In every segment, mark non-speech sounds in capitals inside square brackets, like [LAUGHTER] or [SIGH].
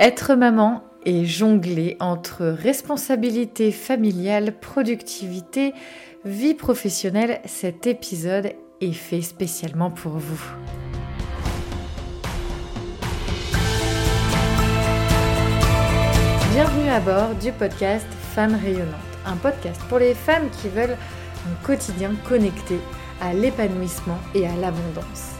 Être maman et jongler entre responsabilité familiale, productivité, vie professionnelle, cet épisode est fait spécialement pour vous. Bienvenue à bord du podcast Femmes rayonnantes, un podcast pour les femmes qui veulent un quotidien connecté à l'épanouissement et à l'abondance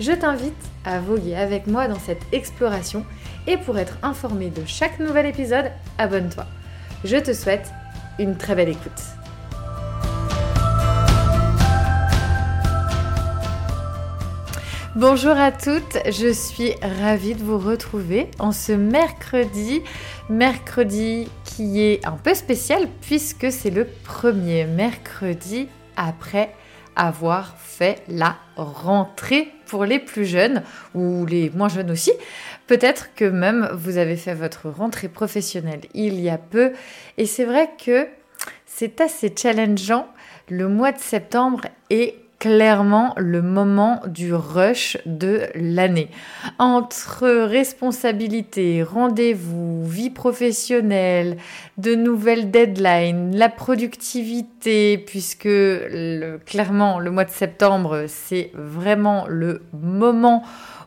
je t'invite à voguer avec moi dans cette exploration et pour être informé de chaque nouvel épisode, abonne-toi. Je te souhaite une très belle écoute. Bonjour à toutes, je suis ravie de vous retrouver en ce mercredi, mercredi qui est un peu spécial puisque c'est le premier mercredi après avoir fait la rentrée pour les plus jeunes ou les moins jeunes aussi. Peut-être que même vous avez fait votre rentrée professionnelle il y a peu. Et c'est vrai que c'est assez challengeant. Le mois de septembre est clairement le moment du rush de l'année. Entre responsabilités, rendez-vous, vie professionnelle, de nouvelles deadlines, la productivité, puisque clairement le mois de septembre, c'est vraiment le moment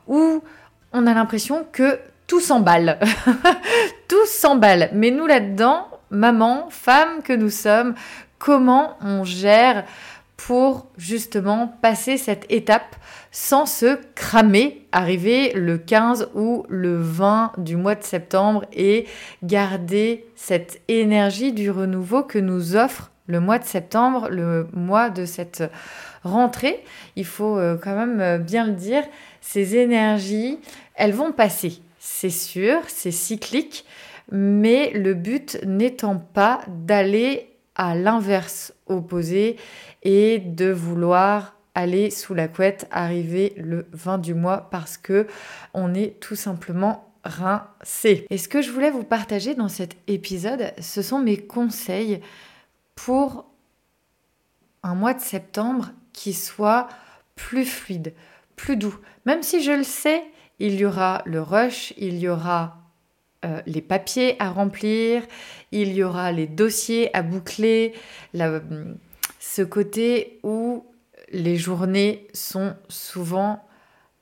où on a l'impression que tout s'emballe. [LAUGHS] tout s'emballe. Mais nous là-dedans, maman, femme que nous sommes, comment on gère pour justement passer cette étape sans se cramer, arriver le 15 ou le 20 du mois de septembre et garder cette énergie du renouveau que nous offre le mois de septembre, le mois de cette rentrée. Il faut euh, quand même euh, bien le dire, ces énergies, elles vont passer, c'est sûr, c'est cyclique, mais le but n'étant pas d'aller l'inverse opposé et de vouloir aller sous la couette, arriver le 20 du mois parce que on est tout simplement rincé. Et ce que je voulais vous partager dans cet épisode, ce sont mes conseils pour un mois de septembre qui soit plus fluide, plus doux. Même si je le sais, il y aura le rush, il y aura euh, les papiers à remplir, il y aura les dossiers à boucler, ce côté où les journées sont souvent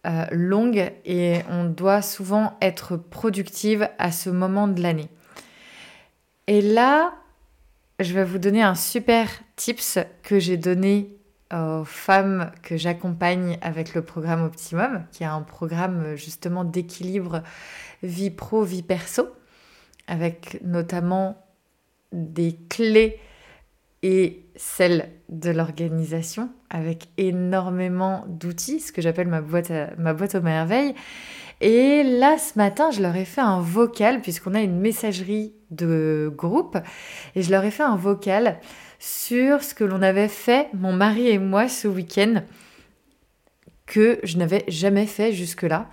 euh, longues et on doit souvent être productive à ce moment de l'année. Et là, je vais vous donner un super tips que j'ai donné aux femmes que j'accompagne avec le programme Optimum, qui est un programme justement d'équilibre vie pro, vie perso, avec notamment des clés et celles de l'organisation, avec énormément d'outils, ce que j'appelle ma boîte, ma boîte aux merveilles. Et là, ce matin, je leur ai fait un vocal, puisqu'on a une messagerie de groupe, et je leur ai fait un vocal sur ce que l'on avait fait, mon mari et moi, ce week-end, que je n'avais jamais fait jusque-là,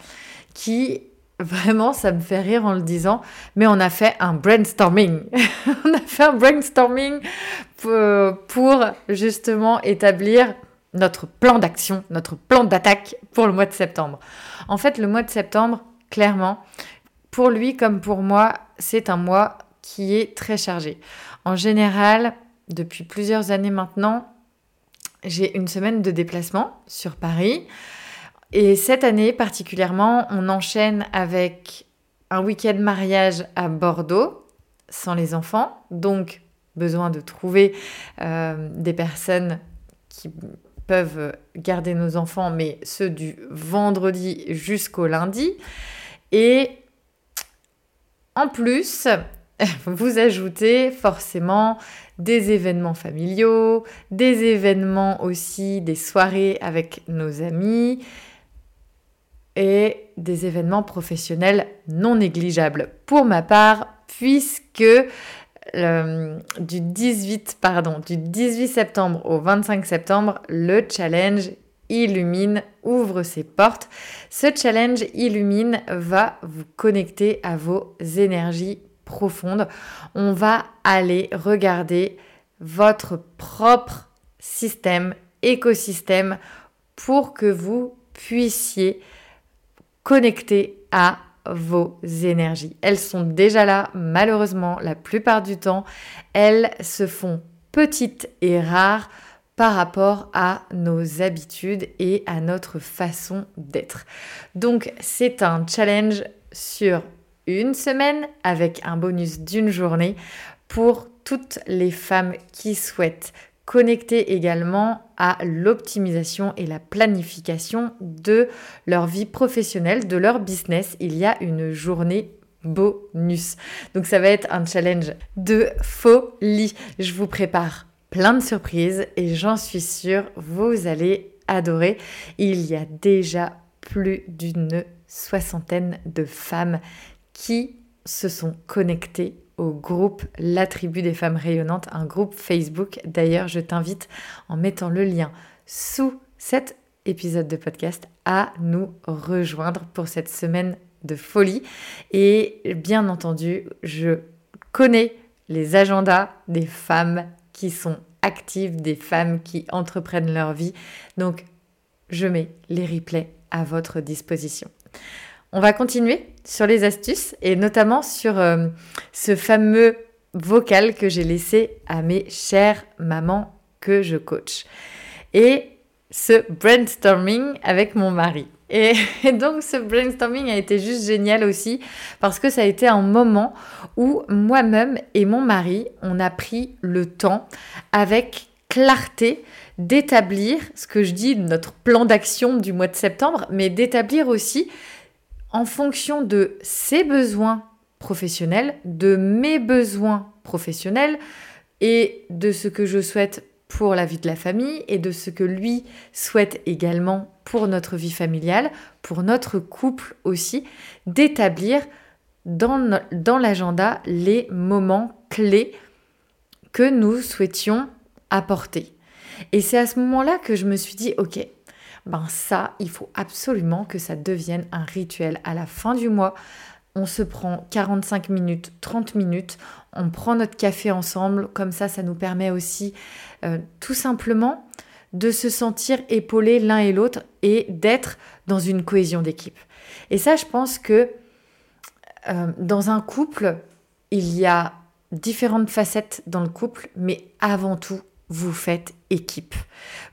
qui Vraiment, ça me fait rire en le disant, mais on a fait un brainstorming. [LAUGHS] on a fait un brainstorming pour, justement établir notre plan d'action, notre plan d'attaque pour le mois de septembre. En fait, le mois de septembre, clairement, pour lui comme pour moi, c'est un mois qui est très chargé. En général, depuis plusieurs années maintenant, j'ai une semaine de déplacement sur Paris. Et cette année particulièrement, on enchaîne avec un week-end mariage à Bordeaux, sans les enfants, donc besoin de trouver euh, des personnes qui peuvent garder nos enfants, mais ceux du vendredi jusqu'au lundi. Et en plus, [LAUGHS] vous ajoutez forcément des événements familiaux, des événements aussi, des soirées avec nos amis, et des événements professionnels non négligeables. Pour ma part, puisque du 18 pardon, du 18 septembre au 25 septembre, le challenge Illumine ouvre ses portes. Ce challenge Illumine va vous connecter à vos énergies profondes. On va aller regarder votre propre système, écosystème pour que vous puissiez connecter à vos énergies. Elles sont déjà là, malheureusement, la plupart du temps. Elles se font petites et rares par rapport à nos habitudes et à notre façon d'être. Donc c'est un challenge sur une semaine avec un bonus d'une journée pour toutes les femmes qui souhaitent connecter également à l'optimisation et la planification de leur vie professionnelle, de leur business. Il y a une journée bonus. Donc ça va être un challenge de folie. Je vous prépare plein de surprises et j'en suis sûre, vous allez adorer. Il y a déjà plus d'une soixantaine de femmes qui se sont connectées au groupe La Tribu des Femmes Rayonnantes, un groupe Facebook. D'ailleurs, je t'invite en mettant le lien sous cet épisode de podcast à nous rejoindre pour cette semaine de folie. Et bien entendu, je connais les agendas des femmes qui sont actives, des femmes qui entreprennent leur vie. Donc, je mets les replays à votre disposition. On va continuer sur les astuces et notamment sur euh, ce fameux vocal que j'ai laissé à mes chères mamans que je coach. Et ce brainstorming avec mon mari. Et, [LAUGHS] donc ce brainstorming a été juste génial aussi parce que ça a été un moment où moi-même et mon mari, on a pris le temps avec clarté d'établir ce que je dis, notre plan d'action du mois de septembre, mais d'établir aussi en fonction de ses besoins professionnels, de mes besoins professionnels et de ce que je souhaite pour la vie de la famille et de ce que lui souhaite également pour notre vie familiale, pour notre couple aussi, d'établir dans, l'agenda les moments clés que nous souhaitions apporter. Et c'est à ce moment-là que je me suis dit, ok, ben ça, il faut absolument que ça devienne un rituel. À la fin du mois, on se prend 45 minutes, 30 minutes, on prend notre café ensemble, comme ça, ça nous permet aussi euh, tout simplement de se sentir épaulés l'un et l'autre et d'être dans une cohésion d'équipe. Et ça, je pense que euh, dans un couple, il y a différentes facettes dans le couple, mais avant tout, vous faites équipe.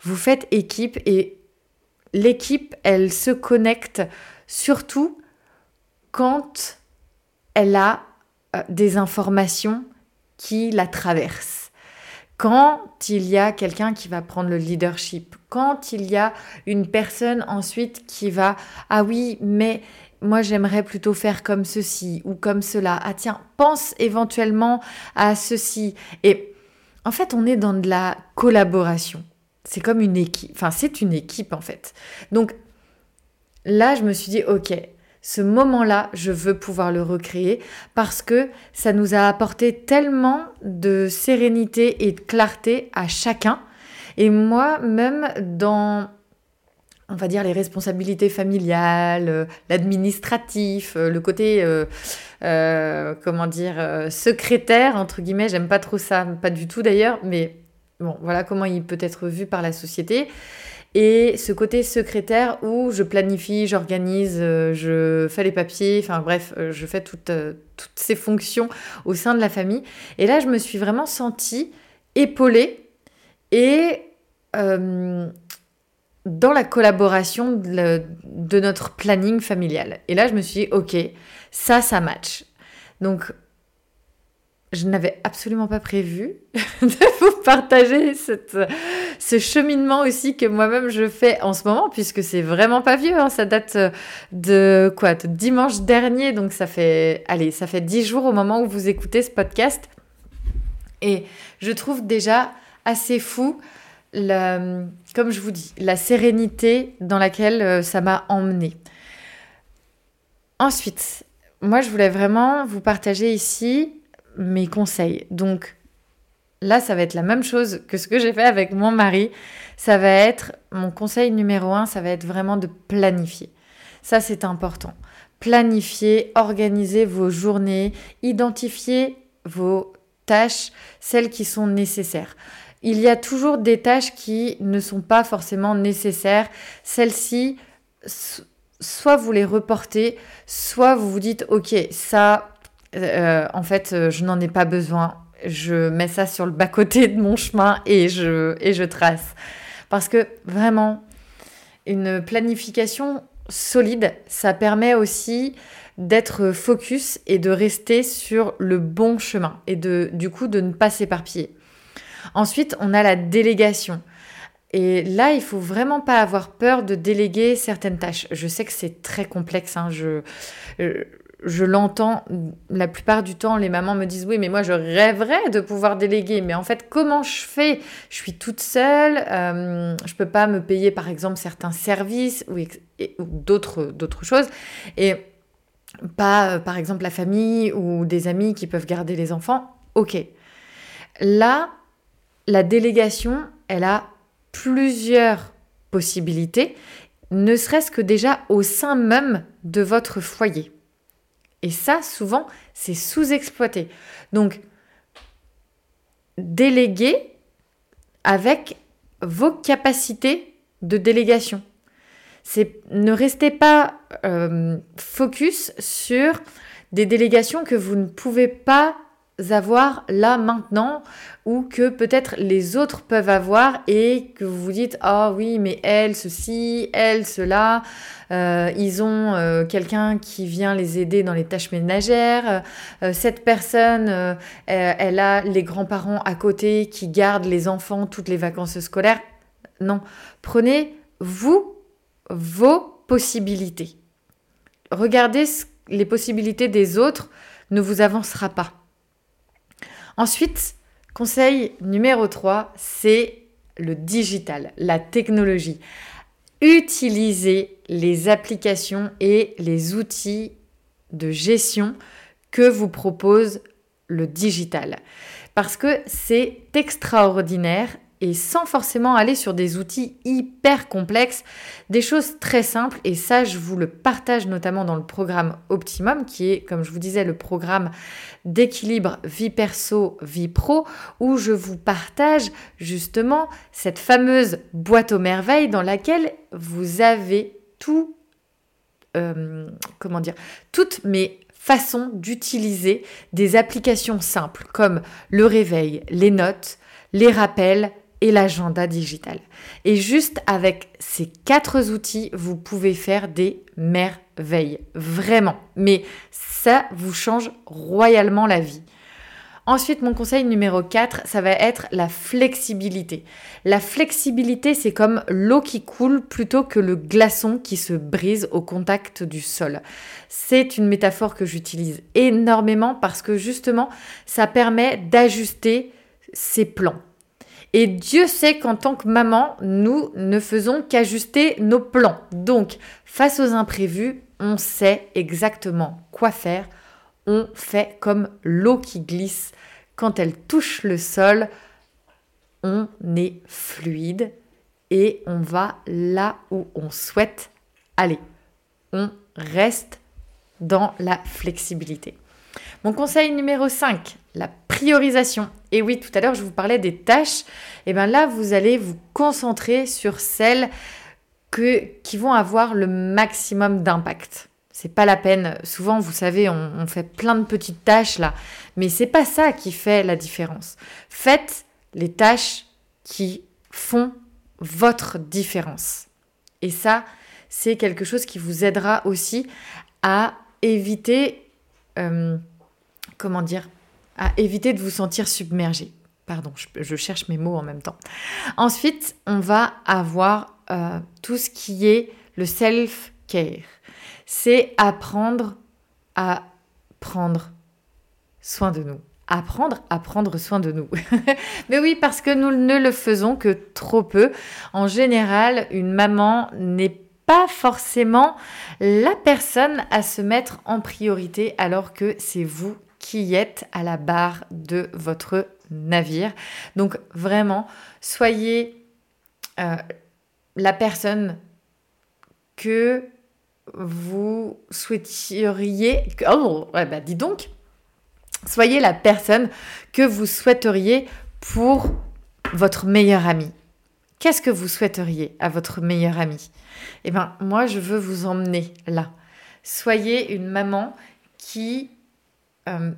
Vous faites équipe et l'équipe, elle se connecte surtout quand elle a euh, des informations qui la traversent. Quand il y a quelqu'un qui va prendre le leadership, quand il y a une personne ensuite qui va ah oui, mais moi j'aimerais plutôt faire comme ceci ou comme cela. Ah tiens, pense éventuellement à ceci. Et en fait, on est dans de la collaboration. C'est comme une équipe. Enfin, c'est une équipe en fait. Donc là, je me suis dit, ok, ce moment-là, je veux pouvoir le recréer parce que ça nous a apporté tellement de sérénité et de clarté à chacun. Et moi, même dans, on va dire, les responsabilités familiales, euh, l'administratif, euh, le côté, euh, comment dire, secrétaire, entre guillemets, j'aime pas trop ça, pas du tout d'ailleurs, mais Voilà comment il peut être vu par la société. Et ce côté secrétaire où je planifie, j'organise, euh, je fais les papiers, enfin bref, euh, je fais toutes, euh, toutes ces fonctions au sein de la famille. Et là, je me suis vraiment sentie épaulée et dans la collaboration de, de, notre planning familial. Et là, je me suis dit, ok, ça, ça match. Donc, je n'avais absolument pas prévu [LAUGHS] de vous partager ce cheminement aussi que moi-même je fais en ce moment, puisque c'est vraiment pas vieux. Hein. ça date de quoi? De dimanche dernier, donc ça fait, allez, ça fait dix jours au moment où vous écoutez ce podcast. Et je trouve déjà assez fou, comme je vous dis, la sérénité dans laquelle euh, ça m'a emmené. Ensuite, moi, je voulais vraiment vous partager ici mes conseils. Donc, là, ça va être la même chose que ce que j'ai fait avec mon mari. Ça va être, mon conseil numéro un, ça va être vraiment de planifier. Ça, c'est important. Planifier, organiser vos journées, identifier vos tâches, celles qui sont nécessaires. Il y a toujours des tâches qui ne sont pas forcément nécessaires. Celles-ci, soit vous les reportez, soit vous vous dites, ok, ça, euh, en fait, euh, je n'en ai pas besoin. Je mets ça sur le bas-côté de mon chemin et je, trace. Parce que vraiment, une planification solide, ça permet aussi d'être focus et de rester sur le bon chemin et de, du coup de ne pas s'éparpiller. Ensuite, on a la délégation. Et là, il faut vraiment pas avoir peur de déléguer certaines tâches. Je sais que c'est très complexe. Hein. Euh, je l'entends la plupart du temps. Les mamans me disent oui, mais moi je rêverais de pouvoir déléguer. Mais en fait, comment je fais? Je suis toute seule. Euh, je peux pas me payer par exemple certains services ou, d'autres choses. Et pas euh, par exemple la famille ou des amis qui peuvent garder les enfants. Ok. Là, la délégation, elle a plusieurs possibilités, ne serait-ce que déjà au sein même de votre foyer. Et ça, souvent, c'est sous-exploité. Donc, déléguer avec vos capacités de délégation. C'est ne restez pas euh, focus sur des délégations que vous ne pouvez pas avoir là maintenant ou que peut-être les autres peuvent avoir et que vous vous dites ah oui mais elle ceci elle cela. Euh, ils ont euh, quelqu'un qui vient les aider dans les tâches ménagères. Euh, cette personne elle a les grands-parents à côté qui gardent les enfants toutes les vacances scolaires non. Prenez vous vos possibilités. Regardez les possibilités des autres ne vous avancera pas Ensuite, conseil numéro 3, c'est le digital, la technologie. Utilisez les applications et les outils de gestion que vous propose le digital. Parce que c'est extraordinaire et sans forcément aller sur des outils hyper complexes, des choses très simples. Et ça, je vous le partage notamment dans le programme Optimum, qui est, comme je vous disais, le programme d'équilibre vie perso, vie pro, où je vous partage justement cette fameuse boîte aux merveilles dans laquelle vous avez tout, euh, comment dire, toutes mes façons d'utiliser des applications simples comme le réveil, les notes, les rappels, et l'agenda digital. Et juste avec ces quatre outils, vous pouvez faire des merveilles. Vraiment. Mais ça vous change royalement la vie. Ensuite, mon conseil numéro 4, ça va être la flexibilité. La flexibilité, c'est comme l'eau qui coule plutôt que le glaçon qui se brise au contact du sol. C'est une métaphore que j'utilise énormément parce que justement, ça permet d'ajuster ses plans. Et Dieu sait qu'en tant que maman, nous ne faisons qu'ajuster nos plans. Donc, face aux imprévus, on sait exactement quoi faire. On fait comme l'eau qui glisse. Quand elle touche le sol, on est fluide et on va là où on souhaite aller. On reste dans la flexibilité. Mon conseil numéro 5, la priorisation. Et oui, tout à l'heure, je vous parlais des tâches. Et bien là, vous allez vous concentrer sur celles qui vont avoir le maximum d'impact. C'est pas la peine. Souvent, vous savez, on, fait plein de petites tâches là, mais c'est pas ça qui fait la différence. Faites les tâches qui font votre différence. Et ça, c'est quelque chose qui vous aidera aussi à éviter euh, comment dire, à éviter de vous sentir submergé. Pardon, je, cherche mes mots en même temps. Ensuite, on va avoir euh, tout ce qui est le self-care. C'est apprendre à prendre soin de nous. Apprendre à prendre soin de nous. [LAUGHS] Mais oui, parce que nous ne le faisons que trop peu. En général, une maman n'est pas forcément la personne à se mettre en priorité alors que c'est vous qui êtes à la barre de votre navire. Donc vraiment, soyez euh, la personne que vous souhaiteriez... Oh, bah dis donc, soyez la personne que vous souhaiteriez pour votre meilleur ami. Qu'est-ce que vous souhaiteriez à votre meilleur ami? Eh bien, moi, je veux vous emmener là. Soyez une maman qui, euh,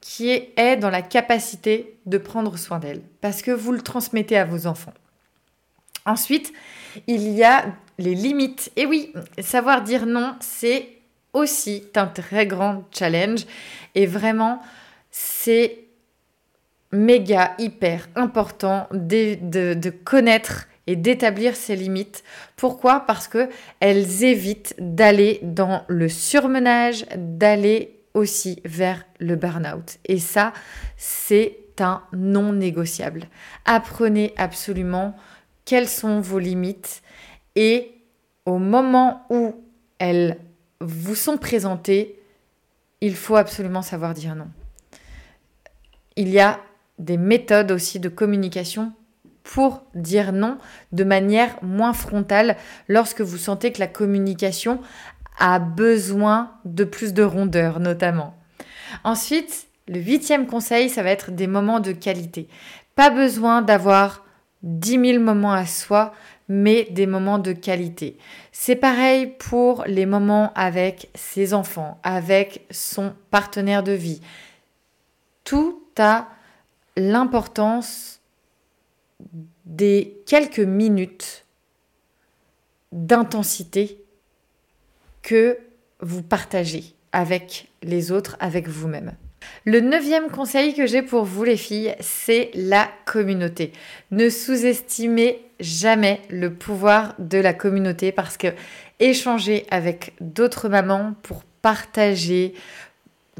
qui est dans la capacité de prendre soin d'elle, parce que vous le transmettez à vos enfants. Ensuite, il y a les limites. Et oui, savoir dire non, c'est aussi un très grand challenge. Et vraiment, c'est méga, hyper important de, connaître et d'établir ses limites. Pourquoi? Parce que elles évitent d'aller dans le surmenage, d'aller aussi vers le burn-out. Et ça, c'est un non négociable. Apprenez absolument quelles sont vos limites et au moment où elles vous sont présentées, il faut absolument savoir dire non. Il y a des méthodes aussi de communication pour dire non de manière moins frontale lorsque vous sentez que la communication a besoin de plus de rondeur notamment. Ensuite, le huitième conseil, ça va être des moments de qualité. Pas besoin d'avoir 10 000 moments à soi, mais des moments de qualité. C'est pareil pour les moments avec ses enfants, avec son partenaire de vie. Tout a l'importance des quelques minutes d'intensité que vous partagez avec les autres, avec vous-même. Le neuvième conseil que j'ai pour vous les filles, c'est la communauté. Ne sous-estimez jamais le pouvoir de la communauté parce que échanger avec d'autres mamans pour partager,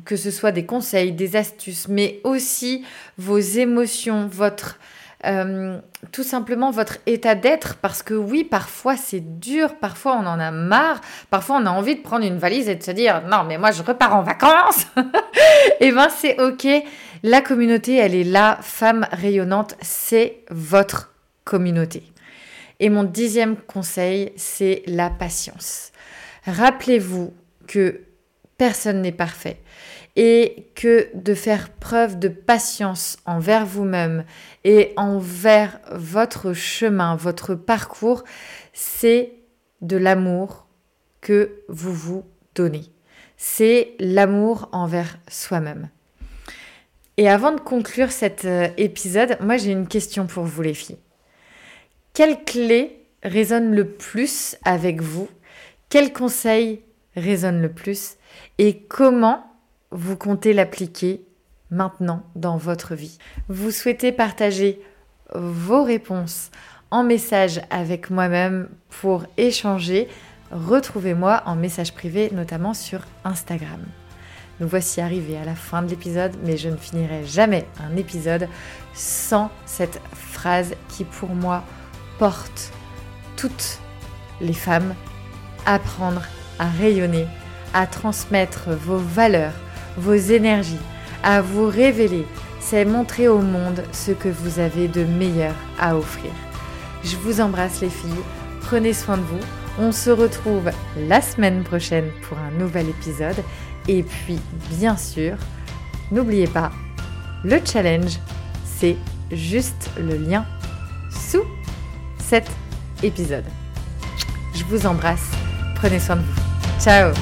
que ce soit des conseils, des astuces, mais aussi vos émotions, votre euh, tout simplement votre état d'être, parce que oui, parfois c'est dur, parfois on en a marre, parfois on a envie de prendre une valise et de se dire non, mais moi je repars en vacances. et [LAUGHS] eh ben c'est ok, la communauté elle est là, femme rayonnante, c'est votre communauté. Et mon dixième conseil, c'est la patience. Rappelez-vous que personne n'est parfait et que de faire preuve de patience envers vous-même et envers votre chemin, votre parcours, c'est de l'amour que vous vous donnez. C'est l'amour envers soi-même. Et avant de conclure cet euh, épisode, moi j'ai une question pour vous les filles. Quelle clé résonne le plus avec vous? Quel conseil résonne le plus? Et comment vous comptez l'appliquer maintenant dans votre vie. Vous souhaitez partager vos réponses en message avec moi-même pour échanger, retrouvez-moi en message privé, notamment sur Instagram. Nous voici arrivés à la fin de l'épisode, mais je ne finirai jamais un épisode sans cette phrase qui pour moi porte toutes les femmes apprendre à rayonner, à transmettre vos valeurs, vos énergies, à vous révéler, c'est montrer au monde ce que vous avez de meilleur à offrir. Je vous embrasse les filles, prenez soin de vous, on se retrouve la semaine prochaine pour un nouvel épisode et puis bien sûr, n'oubliez pas, le challenge, c'est juste le lien sous cet épisode. Je vous embrasse, prenez soin de vous. Ciao